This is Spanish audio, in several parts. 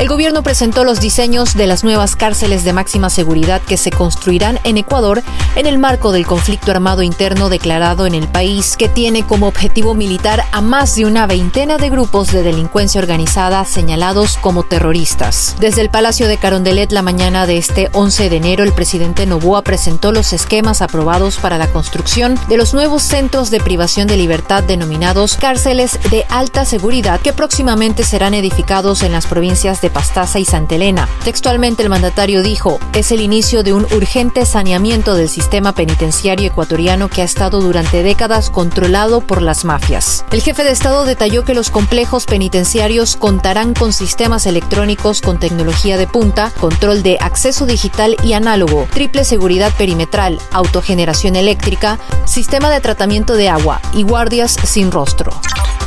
El gobierno presentó los diseños de las nuevas cárceles de máxima seguridad que se construirán en Ecuador en el marco del conflicto armado interno declarado en el país, que tiene como objetivo militar a más de una veintena de grupos de delincuencia organizada señalados como terroristas. Desde el Palacio de Carondelet la mañana de este 11 de enero, el presidente Novoa presentó los esquemas aprobados para la construcción de los nuevos centros de privación de libertad denominados cárceles de alta seguridad que próximamente serán edificados en las provincias de Pastaza y Santa Elena. Textualmente el mandatario dijo, es el inicio de un urgente saneamiento del sistema penitenciario ecuatoriano que ha estado durante décadas controlado por las mafias. El jefe de Estado detalló que los complejos penitenciarios contarán con sistemas electrónicos con tecnología de punta, control de acceso digital y análogo, triple seguridad perimetral, autogeneración eléctrica, sistema de tratamiento de agua y guardias sin rostro.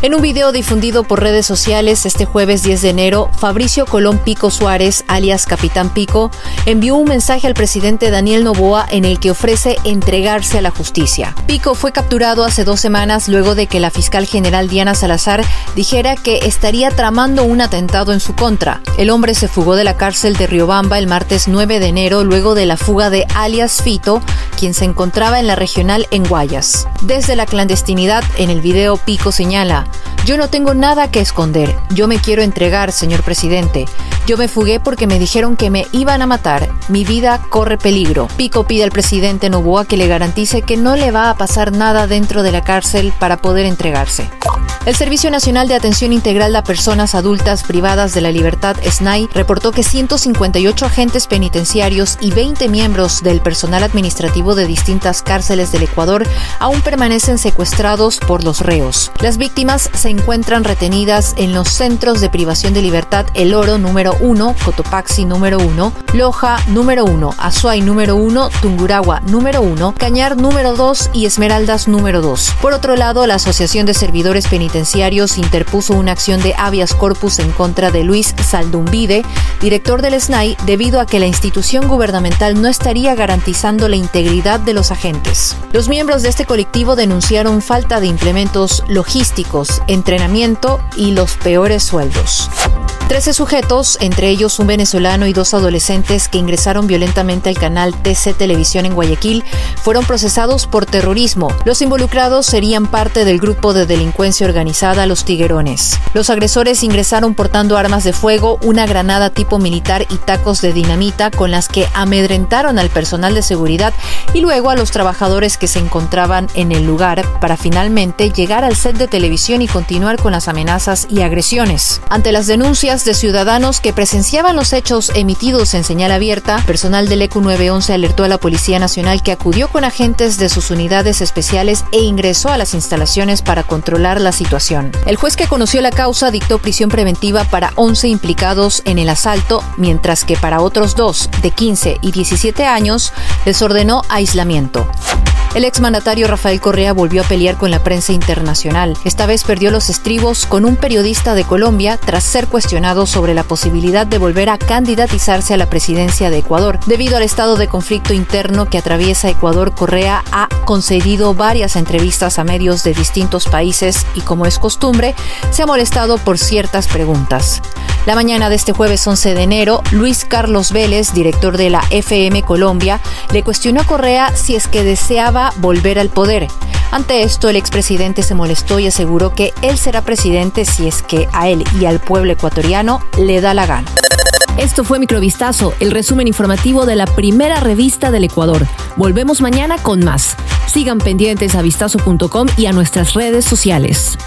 En un video difundido por redes sociales este jueves 10 de enero, Fabricio Colón Pico Suárez, alias Capitán Pico, envió un mensaje al presidente Daniel Novoa en el que ofrece entregarse a la justicia. Pico fue capturado hace dos semanas luego de que la fiscal general Diana Salazar dijera que estaría tramando un atentado en su contra. El hombre se fugó de la cárcel de Riobamba el martes 9 de enero luego de la fuga de alias Fito, quien se encontraba en la regional en Guayas. Desde la clandestinidad, en el video Pico señala, yo no tengo nada que esconder. Yo me quiero entregar, señor presidente. Yo me fugué porque me dijeron que me iban a matar. Mi vida corre peligro. Pico pide al presidente Novoa que le garantice que no le va a pasar nada dentro de la cárcel para poder entregarse. El Servicio Nacional de Atención Integral a Personas Adultas Privadas de la Libertad, SNAI, reportó que 158 agentes penitenciarios y 20 miembros del personal administrativo de distintas cárceles del Ecuador aún permanecen secuestrados por los reos. Las víctimas se encuentran retenidas en los centros de privación de libertad El Oro número 1, Cotopaxi número 1, Loja número 1, Azuay número 1, Tunguragua número 1, Cañar número 2 y Esmeraldas número 2. Por otro lado, la Asociación de Servidores Penitenciarios interpuso una acción de habeas corpus en contra de Luis Saldumbide, director del SNAI, debido a que la institución gubernamental no estaría garantizando la integridad de los agentes. Los miembros de este colectivo denunciaron falta de implementos logísticos, entrenamiento y los peores sueldos. Trece sujetos, entre ellos un venezolano y dos adolescentes que ingresaron violentamente al canal TC Televisión en Guayaquil, fueron procesados por terrorismo. Los involucrados serían parte del grupo de delincuencia organizada Los Tiguerones. Los agresores ingresaron portando armas de fuego, una granada tipo militar y tacos de dinamita con las que amedrentaron al personal de seguridad y luego a los trabajadores que se encontraban en el lugar para finalmente llegar al set de televisión y continuar con las amenazas y agresiones. Ante las denuncias de ciudadanos que presenciaban los hechos emitidos en señal abierta, personal del ECU 911 alertó a la Policía Nacional que acudió con agentes de sus unidades especiales e ingresó a las instalaciones para controlar la situación. El juez que conoció la causa dictó prisión preventiva para 11 implicados en el asalto, mientras que para otros dos, de 15 y 17 años, les ordenó aislamiento. El exmandatario Rafael Correa volvió a pelear con la prensa internacional. Esta vez perdió los estribos con un periodista de Colombia tras ser cuestionado sobre la posibilidad de volver a candidatizarse a la presidencia de Ecuador. Debido al estado de conflicto interno que atraviesa Ecuador, Correa ha concedido varias entrevistas a medios de distintos países y, como es costumbre, se ha molestado por ciertas preguntas. La mañana de este jueves 11 de enero, Luis Carlos Vélez, director de la FM Colombia, le cuestionó a Correa si es que deseaba volver al poder. Ante esto, el expresidente se molestó y aseguró que él será presidente si es que a él y al pueblo ecuatoriano le da la gana. Esto fue Microvistazo, el resumen informativo de la primera revista del Ecuador. Volvemos mañana con más. Sigan pendientes a vistazo.com y a nuestras redes sociales.